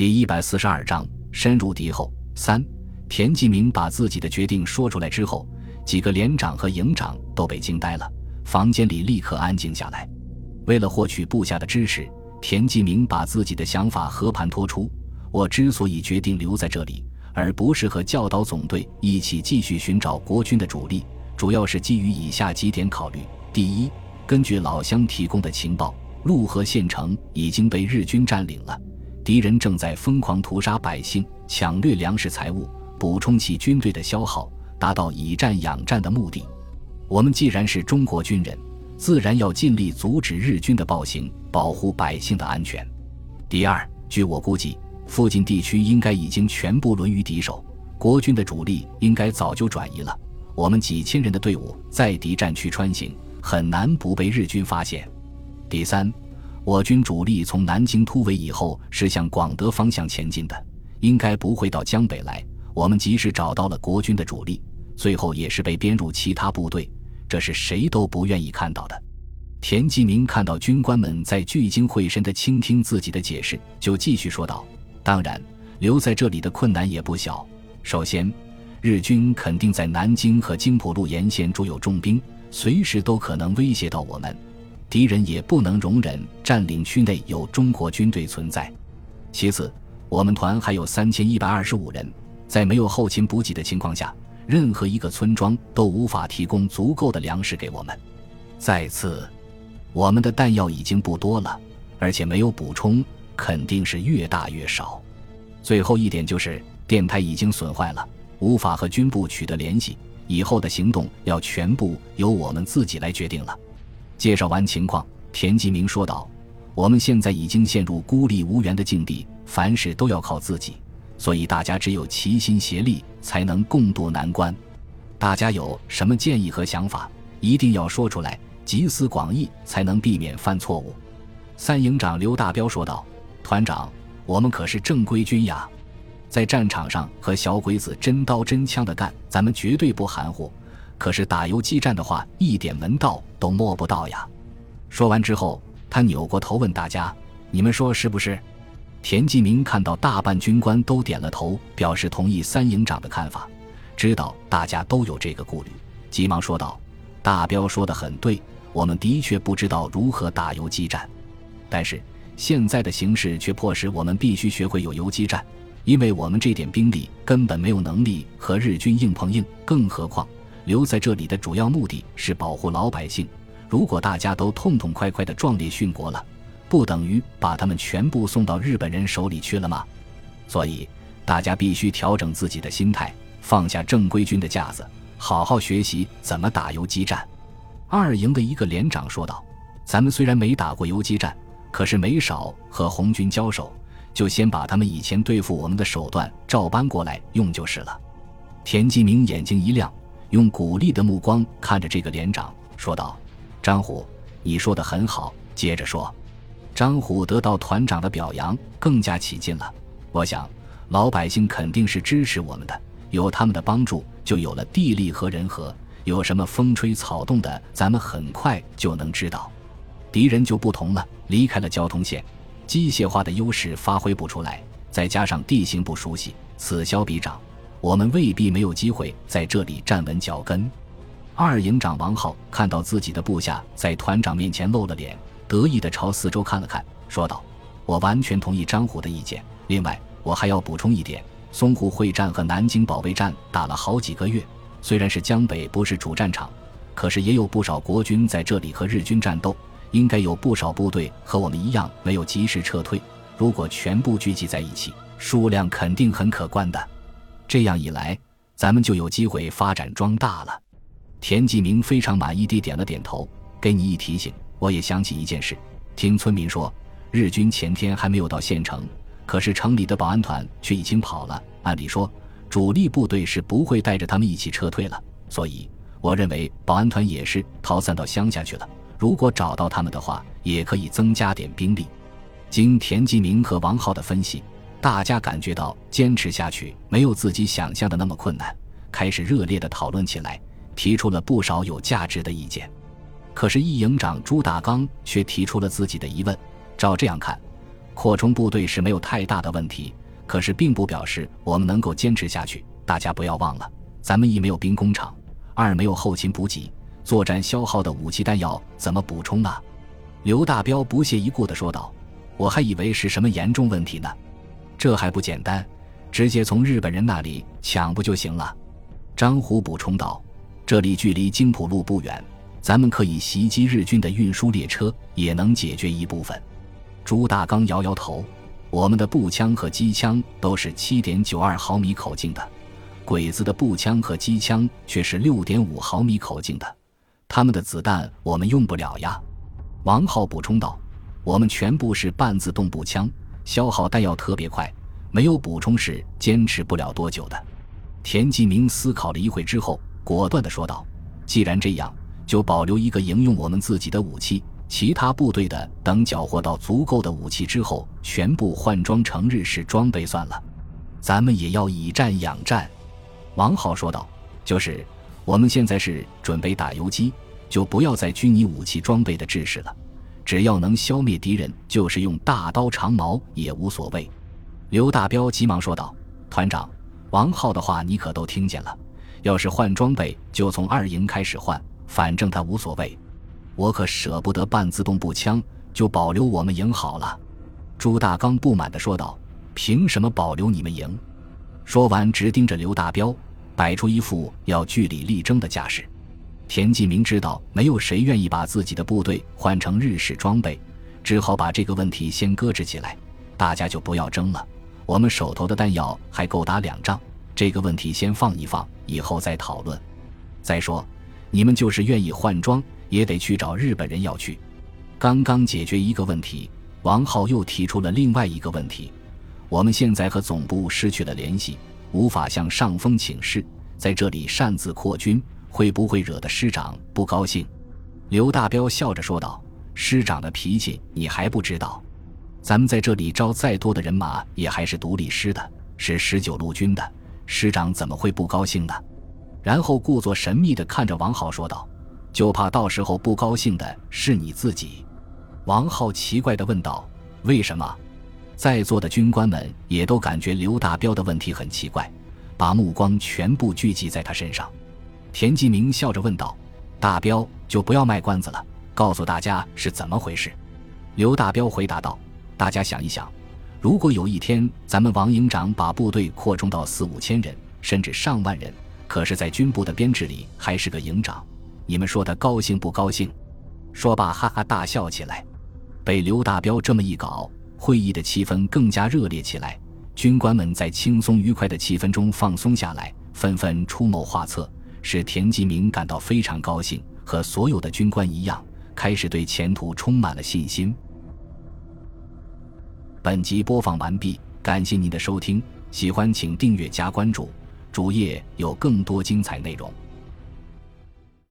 第一百四十二章深入敌后三。田继明把自己的决定说出来之后，几个连长和营长都被惊呆了，房间里立刻安静下来。为了获取部下的支持，田继明把自己的想法和盘托出。我之所以决定留在这里，而不是和教导总队一起继续寻找国军的主力，主要是基于以下几点考虑：第一，根据老乡提供的情报，陆河县城已经被日军占领了，敌人正在疯狂屠杀百姓，抢掠粮食财物，补充其军队的消耗，达到以战养战的目的。我们既然是中国军人，自然要尽力阻止日军的暴行，保护百姓的安全。第二，据我估计。附近地区应该已经全部沦于敌手，国军的主力应该早就转移了。我们几千人的队伍在敌战区穿行，很难不被日军发现。第三，我军主力从南京突围以后是向广德方向前进的，应该不会到江北来。我们即使找到了国军的主力，最后也是被编入其他部队，这是谁都不愿意看到的。田继明看到军官们在聚精会神地倾听自己的解释，就继续说道。当然，留在这里的困难也不小。首先，日军肯定在南京和京浦路沿线驻有重兵，随时都可能威胁到我们。敌人也不能容忍占领区内有中国军队存在。其次，我们团还有三千一百二十五人，在没有后勤补给的情况下，任何一个村庄都无法提供足够的粮食给我们。再次，我们的弹药已经不多了，而且没有补充。肯定是越大越少。最后一点就是电台已经损坏了，无法和军部取得联系。以后的行动要全部由我们自己来决定了。介绍完情况，田吉明说道：“我们现在已经陷入孤立无援的境地，凡事都要靠自己，所以大家只有齐心协力，才能共度难关。大家有什么建议和想法，一定要说出来，集思广益，才能避免犯错误。”三营长刘大彪说道。团长，我们可是正规军呀，在战场上和小鬼子真刀真枪的干，咱们绝对不含糊。可是打游击战的话，一点门道都摸不到呀。说完之后，他扭过头问大家：“你们说是不是？”田继明看到大半军官都点了头，表示同意三营长的看法，知道大家都有这个顾虑，急忙说道：“大彪说的很对，我们的确不知道如何打游击战，但是……”现在的形势却迫使我们必须学会有游击战，因为我们这点兵力根本没有能力和日军硬碰硬。更何况留在这里的主要目的是保护老百姓。如果大家都痛痛快快的壮烈殉国了，不等于把他们全部送到日本人手里去了吗？所以大家必须调整自己的心态，放下正规军的架子，好好学习怎么打游击战。二营的一个连长说道：“咱们虽然没打过游击战。”可是没少和红军交手，就先把他们以前对付我们的手段照搬过来用就是了。田继明眼睛一亮，用鼓励的目光看着这个连长，说道：“张虎，你说的很好，接着说。”张虎得到团长的表扬，更加起劲了。我想，老百姓肯定是支持我们的，有他们的帮助，就有了地利和人和。有什么风吹草动的，咱们很快就能知道。敌人就不同了，离开了交通线，机械化的优势发挥不出来，再加上地形不熟悉，此消彼长，我们未必没有机会在这里站稳脚跟。二营长王浩看到自己的部下在团长面前露了脸，得意地朝四周看了看，说道：“我完全同意张虎的意见。另外，我还要补充一点：淞沪会战和南京保卫战打了好几个月，虽然是江北不是主战场，可是也有不少国军在这里和日军战斗。”应该有不少部队和我们一样没有及时撤退。如果全部聚集在一起，数量肯定很可观的。这样一来，咱们就有机会发展壮大了。田继明非常满意地点了点头。给你一提醒，我也想起一件事。听村民说，日军前天还没有到县城，可是城里的保安团却已经跑了。按理说，主力部队是不会带着他们一起撤退了。所以，我认为保安团也是逃散到乡下去了。如果找到他们的话，也可以增加点兵力。经田继明和王浩的分析，大家感觉到坚持下去没有自己想象的那么困难，开始热烈的讨论起来，提出了不少有价值的意见。可是，一营长朱大刚却提出了自己的疑问：照这样看，扩充部队是没有太大的问题，可是并不表示我们能够坚持下去。大家不要忘了，咱们一没有兵工厂，二没有后勤补给，作战消耗的武器弹药怎么补充啊？刘大彪不屑一顾地说道：“我还以为是什么严重问题呢，这还不简单，直接从日本人那里抢不就行了？”张虎补充道：“这里距离京浦路不远，咱们可以袭击日军的运输列车，也能解决一部分。”朱大刚摇摇头：“我们的步枪和机枪都是七点九二毫米口径的，鬼子的步枪和机枪却是六点五毫米口径的，他们的子弹我们用不了呀。”王浩补充道：“我们全部是半自动步枪，消耗弹药特别快，没有补充是坚持不了多久的。”田继明思考了一会之后，果断地说道：“既然这样，就保留一个营用我们自己的武器，其他部队的等缴获到足够的武器之后，全部换装成日式装备算了。咱们也要以战养战。”王浩说道：“就是，我们现在是准备打游击。”就不要再拘泥武器装备的制式了，只要能消灭敌人，就是用大刀长矛也无所谓。刘大彪急忙说道：“团长，王浩的话你可都听见了。要是换装备，就从二营开始换，反正他无所谓。我可舍不得半自动步枪，就保留我们营好了。”朱大刚不满地说道：“凭什么保留你们营？”说完，直盯着刘大彪，摆出一副要据理力争的架势。田继明知道没有谁愿意把自己的部队换成日式装备，只好把这个问题先搁置起来。大家就不要争了，我们手头的弹药还够打两仗，这个问题先放一放，以后再讨论。再说，你们就是愿意换装，也得去找日本人要去。刚刚解决一个问题，王浩又提出了另外一个问题：我们现在和总部失去了联系，无法向上峰请示，在这里擅自扩军。会不会惹得师长不高兴？刘大彪笑着说道：“师长的脾气你还不知道？咱们在这里招再多的人马，也还是独立师的，是十九路军的，师长怎么会不高兴呢？”然后故作神秘地看着王浩说道：“就怕到时候不高兴的是你自己。”王浩奇怪地问道：“为什么？”在座的军官们也都感觉刘大彪的问题很奇怪，把目光全部聚集在他身上。田继明笑着问道：“大彪，就不要卖关子了，告诉大家是怎么回事。”刘大彪回答道：“大家想一想，如果有一天咱们王营长把部队扩充到四五千人，甚至上万人，可是，在军部的编制里还是个营长，你们说他高兴不高兴？”说罢，哈哈大笑起来。被刘大彪这么一搞，会议的气氛更加热烈起来。军官们在轻松愉快的气氛中放松下来，纷纷出谋划策。使田纪明感到非常高兴，和所有的军官一样，开始对前途充满了信心。本集播放完毕，感谢您的收听，喜欢请订阅加关注，主页有更多精彩内容。